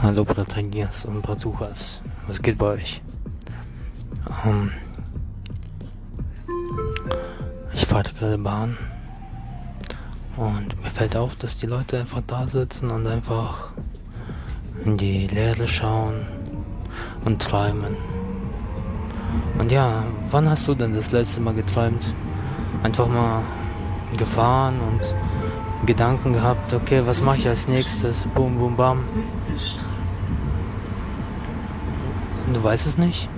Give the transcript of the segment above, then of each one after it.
Hallo Bratanias und Bratuchas. Was geht bei euch? Ähm, ich fahre gerade Bahn und mir fällt auf, dass die Leute einfach da sitzen und einfach in die Leere schauen und träumen. Und ja, wann hast du denn das letzte Mal geträumt? Einfach mal gefahren und Gedanken gehabt, okay, was mache ich als nächstes? Boom, boom, bam. Du weißt es nicht?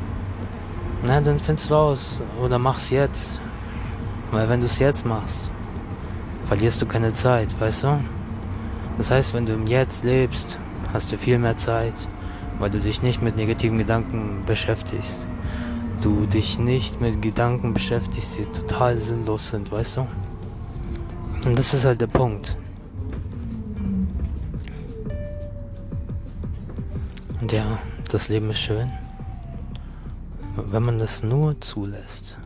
Na, dann find's raus. Oder mach's jetzt. Weil wenn du es jetzt machst, verlierst du keine Zeit, weißt du? Das heißt, wenn du im Jetzt lebst, hast du viel mehr Zeit, weil du dich nicht mit negativen Gedanken beschäftigst. Du dich nicht mit Gedanken beschäftigst, die total sinnlos sind, weißt du? Und das ist halt der Punkt. Und ja, das Leben ist schön, wenn man das nur zulässt.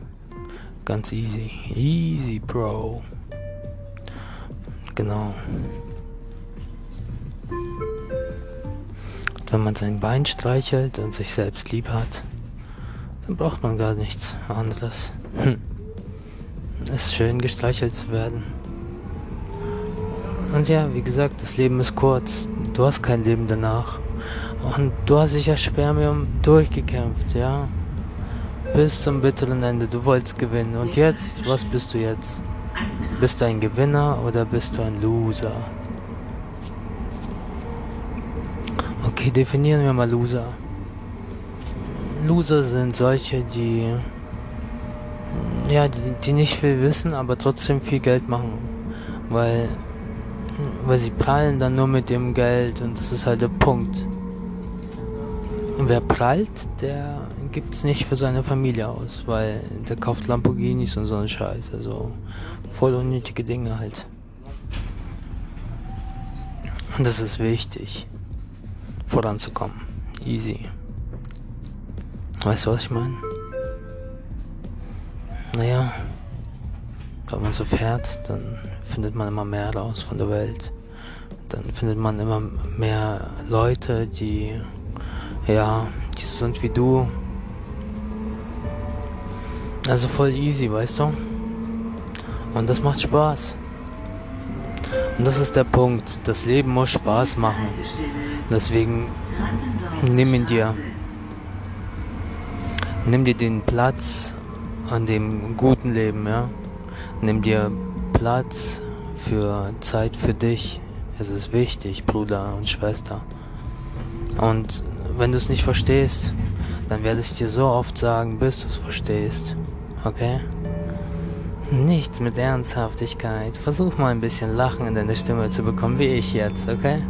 Ganz easy. Easy, Bro. Genau. Und wenn man sein Bein streichelt und sich selbst lieb hat, dann braucht man gar nichts anderes. Hm. Es ist schön, gestreichelt zu werden. Und ja, wie gesagt, das Leben ist kurz. Du hast kein Leben danach. Und du hast dich ja Spermium durchgekämpft, ja. Bis zum bitteren Ende. Du wolltest gewinnen. Und jetzt, was bist du jetzt? Bist du ein Gewinner oder bist du ein Loser? Okay, definieren wir mal Loser. Loser sind solche, die ja, die, die nicht viel wissen, aber trotzdem viel Geld machen. Weil, weil sie prallen dann nur mit dem Geld und das ist halt der Punkt. Und wer prallt, der gibt es nicht für seine Familie aus, weil der kauft Lamborghinis und so einen Scheiß. Also voll unnötige Dinge halt. Und das ist wichtig, voranzukommen. Easy. Weißt du, was ich meine? Naja, wenn man so fährt, dann findet man immer mehr raus von der Welt. Dann findet man immer mehr Leute, die ja, die so sind wie du. Also voll easy, weißt du? Und das macht Spaß. Und das ist der Punkt. Das Leben muss Spaß machen. Deswegen nimm ihn dir. Nimm dir den Platz an dem guten Leben, ja. Nimm dir Platz für Zeit für dich. Es ist wichtig, Bruder und Schwester. Und wenn du es nicht verstehst, dann werde ich dir so oft sagen, bis du es verstehst. Okay? Nichts mit Ernsthaftigkeit. Versuch mal ein bisschen Lachen in deine Stimme zu bekommen, wie ich jetzt, okay?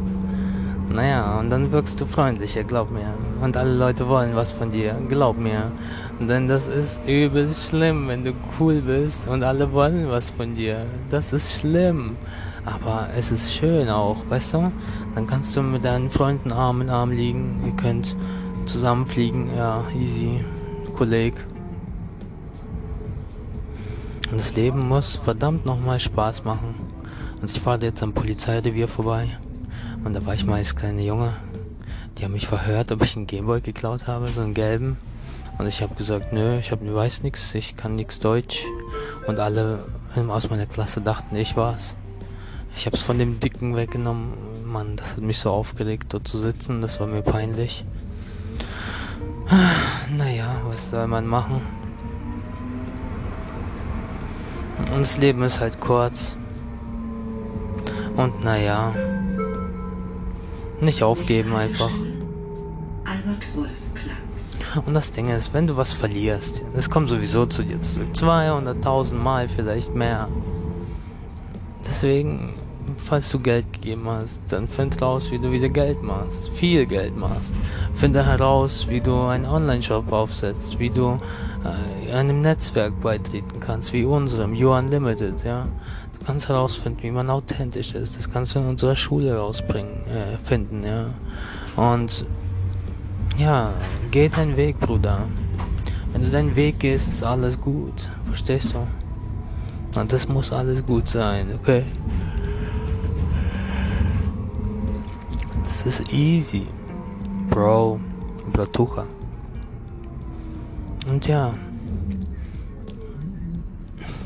Naja, und dann wirkst du freundlicher, glaub mir. Und alle Leute wollen was von dir, glaub mir. Denn das ist übel schlimm, wenn du cool bist und alle wollen was von dir. Das ist schlimm. Aber es ist schön auch, weißt du? Dann kannst du mit deinen Freunden Arm in Arm liegen. Ihr könnt zusammen fliegen, ja, easy. Kolleg. Und das Leben muss verdammt nochmal Spaß machen. Und ich fahre jetzt am Polizeirevier vorbei. Und da war ich mal als kleiner Junge. Die haben mich verhört, ob ich einen Gameboy geklaut habe, so einen gelben. Und ich habe gesagt, nö, ich hab, weiß nichts, ich kann nichts Deutsch. Und alle aus meiner Klasse dachten, ich war's. Ich habe es von dem Dicken weggenommen. Mann, das hat mich so aufgeregt, dort zu sitzen. Das war mir peinlich. Naja, was soll man machen? Und das Leben ist halt kurz. Und naja. Nicht aufgeben einfach. Und das Ding ist, wenn du was verlierst, es kommt sowieso zu dir zurück. 200.000 Mal vielleicht mehr. Deswegen, falls du Geld gegeben hast, dann find raus, wie du wieder Geld machst. Viel Geld machst. Finde heraus, wie du einen Online-Shop aufsetzt, wie du äh, einem Netzwerk beitreten kannst, wie unserem, You Unlimited, ja kannst herausfinden, wie man authentisch ist. Das kannst du in unserer Schule rausbringen, äh, finden, ja. Und ja, geh deinen Weg, Bruder. Wenn du deinen Weg gehst, ist alles gut. Verstehst du? Und das muss alles gut sein, okay? Ist easy. Bro, Blatucha. Und ja,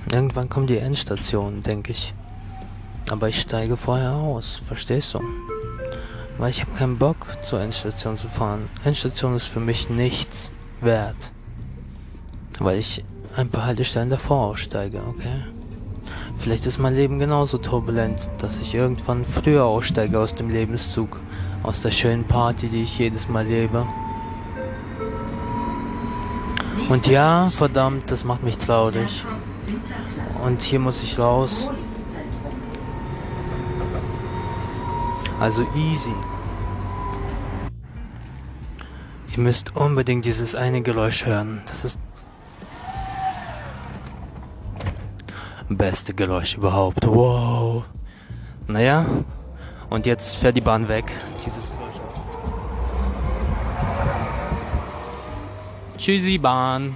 irgendwann kommt die Endstation, denke ich. Aber ich steige vorher aus, verstehst du? Weil ich habe keinen Bock zur Endstation zu fahren. Endstation ist für mich nichts wert. Weil ich ein paar Haltestellen davor aussteige, okay? Vielleicht ist mein Leben genauso turbulent, dass ich irgendwann früher aussteige aus dem Lebenszug, aus der schönen Party, die ich jedes Mal lebe. Und ja, verdammt, das macht mich traurig. Und hier muss ich raus. Also easy. Ihr müsst unbedingt dieses eine Geräusch hören. Das ist beste Geräusch überhaupt. Wow. Naja, und jetzt fährt die Bahn weg. Dieses Tschüssi Bahn.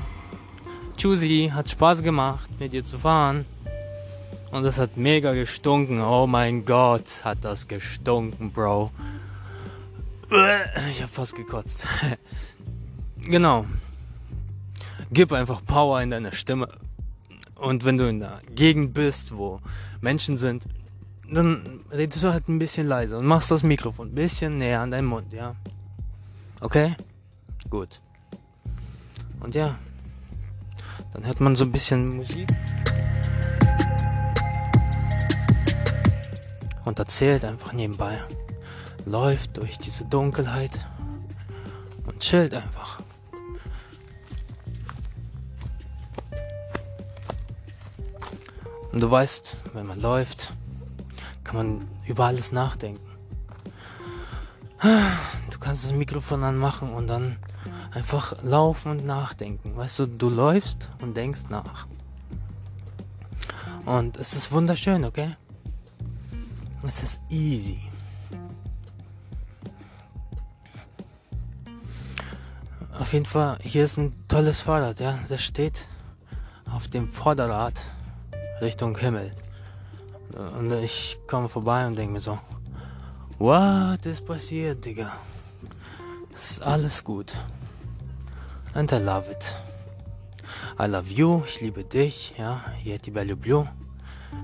Tschüssi, hat Spaß gemacht, mit dir zu fahren. Und es hat mega gestunken. Oh mein Gott, hat das gestunken, Bro. Ich hab fast gekotzt. genau. Gib einfach Power in deine Stimme. Und wenn du in der Gegend bist, wo Menschen sind, dann redest du halt ein bisschen leiser und machst das Mikrofon ein bisschen näher an deinen Mund, ja? Okay? Gut. Und ja, dann hört man so ein bisschen Musik. und erzählt einfach nebenbei. Läuft durch diese Dunkelheit und chillt einfach. Und du weißt, wenn man läuft, kann man über alles nachdenken. Du kannst das Mikrofon anmachen und dann einfach laufen und nachdenken. Weißt du, du läufst und denkst nach. Und es ist wunderschön, okay? Es ist easy. Auf jeden Fall, hier ist ein tolles Fahrrad, ja. Das steht auf dem Vorderrad Richtung Himmel. Und ich komme vorbei und denke mir so, what ist passiert, Digga? Es ist alles gut. And I love it. I love you, ich liebe dich, ja. Я тебя люблю,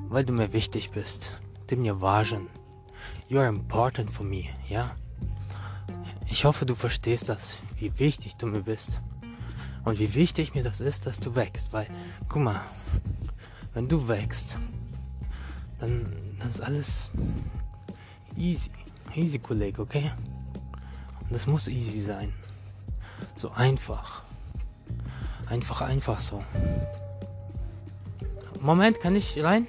weil du mir wichtig bist ты мне важен. You are important for me, ja? Ich hoffe, du verstehst das, wie wichtig du mir bist. Und wie wichtig mir das ist, dass du wächst, weil, guck mal, wenn du wächst, dann, dann ist alles easy. Easy, Kollege, okay? Und das muss easy sein. So einfach. Einfach, einfach so. Moment, kann ich rein?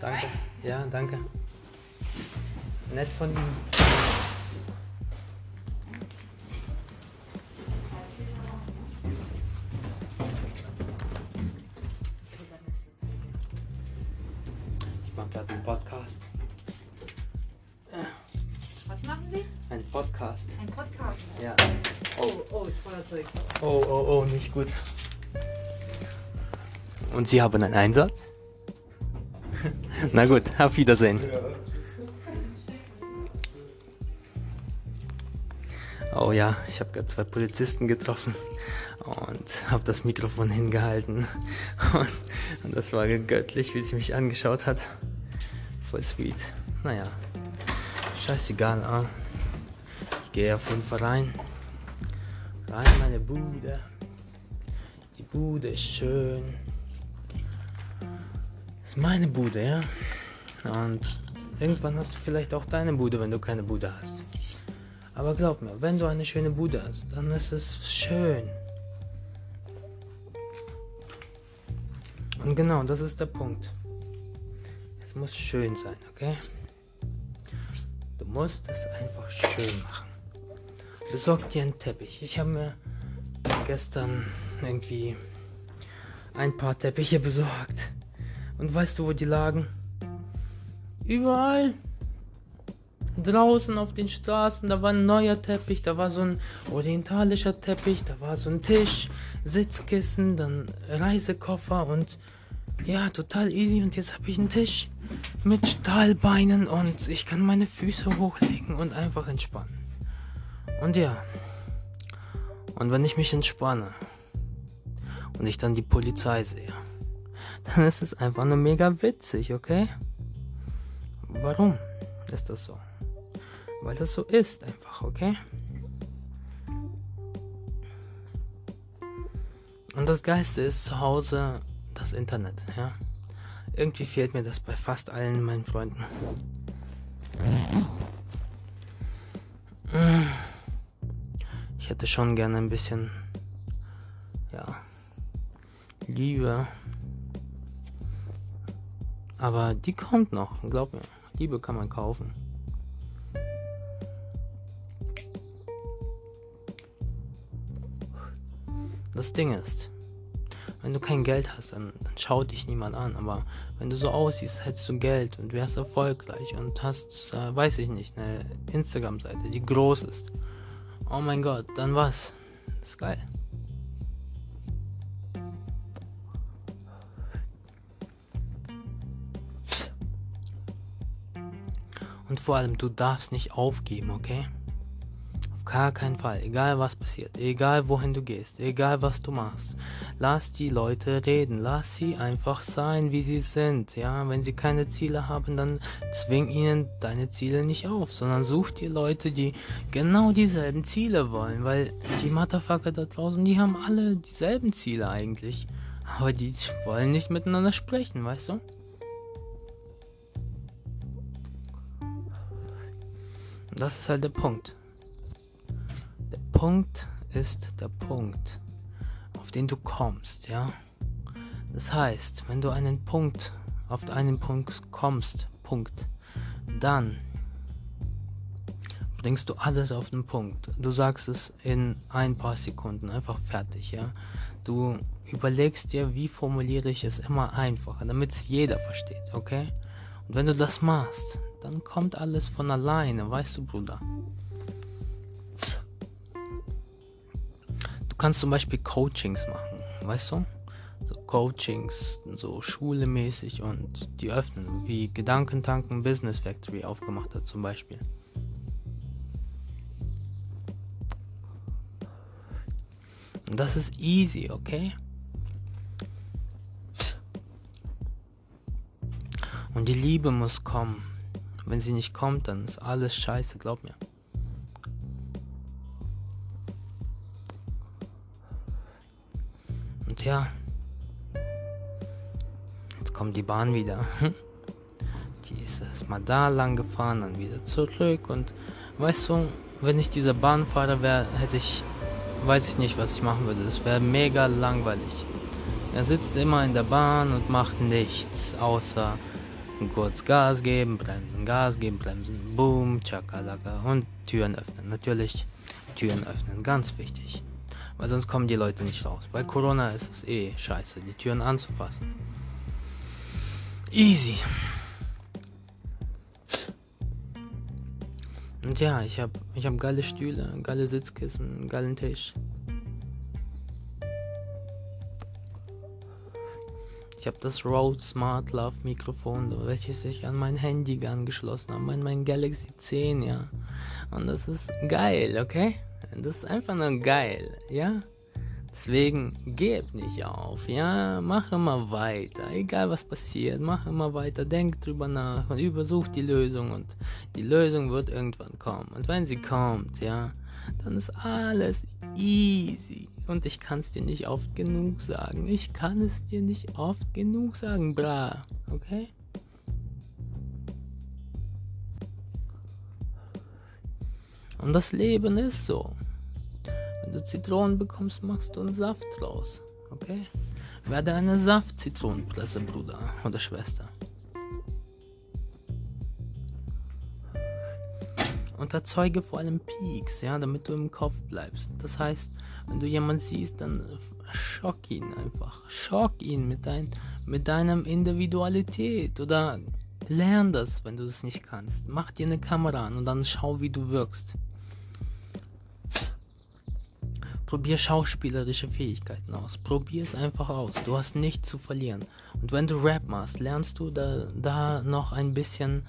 Danke. Ja, danke. Nett von ihm. Ich mache gerade einen Podcast. Was machen Sie? Ein Podcast. Ein Podcast. Ja. Oh, oh, ist Feuerzeug. Oh, oh, oh, nicht gut. Und Sie haben einen Einsatz? Na gut, auf Wiedersehen. Oh ja, ich habe gerade zwei Polizisten getroffen und habe das Mikrofon hingehalten. Und, und das war göttlich, wie sie mich angeschaut hat. Voll sweet. Naja, scheißegal. Ah. Ich gehe auf jeden Fall rein. Rein in meine Bude. Die Bude ist schön ist meine Bude, ja. Und irgendwann hast du vielleicht auch deine Bude, wenn du keine Bude hast. Aber glaub mir, wenn du eine schöne Bude hast, dann ist es schön. Und genau, das ist der Punkt. Es muss schön sein, okay? Du musst es einfach schön machen. Besorg dir einen Teppich. Ich habe mir gestern irgendwie ein paar Teppiche besorgt. Und weißt du, wo die lagen? Überall. Draußen auf den Straßen, da war ein neuer Teppich, da war so ein orientalischer Teppich, da war so ein Tisch, Sitzkissen, dann Reisekoffer und ja, total easy. Und jetzt habe ich einen Tisch mit Stahlbeinen und ich kann meine Füße hochlegen und einfach entspannen. Und ja, und wenn ich mich entspanne und ich dann die Polizei sehe, dann ist es einfach nur mega witzig, okay? Warum ist das so? Weil das so ist einfach, okay? Und das Geiste ist zu Hause das Internet, ja? Irgendwie fehlt mir das bei fast allen meinen Freunden. Ich hätte schon gerne ein bisschen, ja, Liebe. Aber die kommt noch, glaub mir. Liebe kann man kaufen. Das Ding ist, wenn du kein Geld hast, dann, dann schaut dich niemand an. Aber wenn du so aussiehst, hättest du Geld und wärst erfolgreich und hast, äh, weiß ich nicht, eine Instagram-Seite, die groß ist. Oh mein Gott, dann was? Das ist geil. Und vor allem, du darfst nicht aufgeben, okay? Gar keinen Fall. Egal was passiert, egal wohin du gehst, egal was du machst. Lass die Leute reden. Lass sie einfach sein, wie sie sind. Ja, wenn sie keine Ziele haben, dann zwing ihnen deine Ziele nicht auf, sondern such dir Leute, die genau dieselben Ziele wollen. Weil die Motherfucker da draußen, die haben alle dieselben Ziele eigentlich. Aber die wollen nicht miteinander sprechen, weißt du? Das ist halt der Punkt. Punkt ist der Punkt, auf den du kommst, ja. Das heißt, wenn du einen Punkt, auf einen Punkt kommst, Punkt, dann bringst du alles auf den Punkt. Du sagst es in ein paar Sekunden, einfach fertig, ja. Du überlegst dir, wie formuliere ich es immer einfacher, damit es jeder versteht, okay? Und wenn du das machst, dann kommt alles von alleine, weißt du, Bruder. Kannst zum Beispiel Coachings machen, weißt du? So Coachings, so schulemäßig und die öffnen, wie Gedankentanken Business Factory aufgemacht hat zum Beispiel. Und das ist easy, okay? Und die Liebe muss kommen. Wenn sie nicht kommt, dann ist alles scheiße, glaub mir. Ja, jetzt kommt die Bahn wieder. Die ist erstmal da lang gefahren, dann wieder zurück. Und weißt du, wenn ich dieser Bahnfahrer wäre, hätte ich, weiß ich nicht, was ich machen würde. Das wäre mega langweilig. Er sitzt immer in der Bahn und macht nichts, außer kurz Gas geben, bremsen, Gas geben, bremsen, boom, chakalaka und Türen öffnen. Natürlich Türen öffnen, ganz wichtig. Weil sonst kommen die Leute nicht raus. Bei Corona ist es eh scheiße, die Türen anzufassen. Easy. Und ja, ich habe ich hab geile Stühle, geile Sitzkissen, geilen Tisch. Ich habe das Rode Smart Love Mikrofon, welches ich an mein Handy angeschlossen habe, mein, mein Galaxy 10, ja. Und das ist geil, okay? Das ist einfach nur geil, ja? Deswegen geb nicht auf, ja? Mach immer weiter, egal was passiert, mach immer weiter, denk drüber nach und übersuch die Lösung und die Lösung wird irgendwann kommen. Und wenn sie kommt, ja, dann ist alles easy. Und ich kann es dir nicht oft genug sagen. Ich kann es dir nicht oft genug sagen, bra. Okay? Und das Leben ist so. Du Zitronen bekommst, machst du einen Saft draus. Okay? Werde eine Saft-Zitronenpresse, Bruder oder Schwester. und erzeuge vor allem Peaks, ja, damit du im Kopf bleibst. Das heißt, wenn du jemanden siehst, dann schock ihn einfach. Schock ihn mit, dein, mit deinem Individualität oder Lern das, wenn du es nicht kannst. Mach dir eine Kamera an und dann schau, wie du wirkst. Probier schauspielerische Fähigkeiten aus. Probier es einfach aus. Du hast nichts zu verlieren. Und wenn du Rap machst, lernst du da, da noch ein bisschen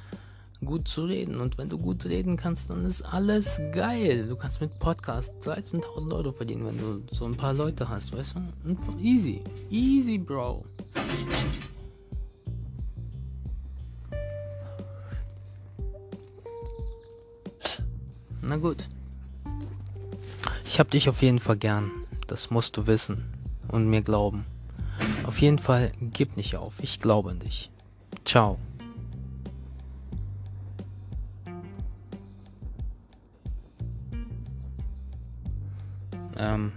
gut zu reden. Und wenn du gut reden kannst, dann ist alles geil. Du kannst mit Podcast 13.000 Euro verdienen, wenn du so ein paar Leute hast, weißt du? Easy. Easy, Bro. Na gut. Ich hab dich auf jeden Fall gern. Das musst du wissen und mir glauben. Auf jeden Fall gib nicht auf. Ich glaube an dich. Ciao. Ähm,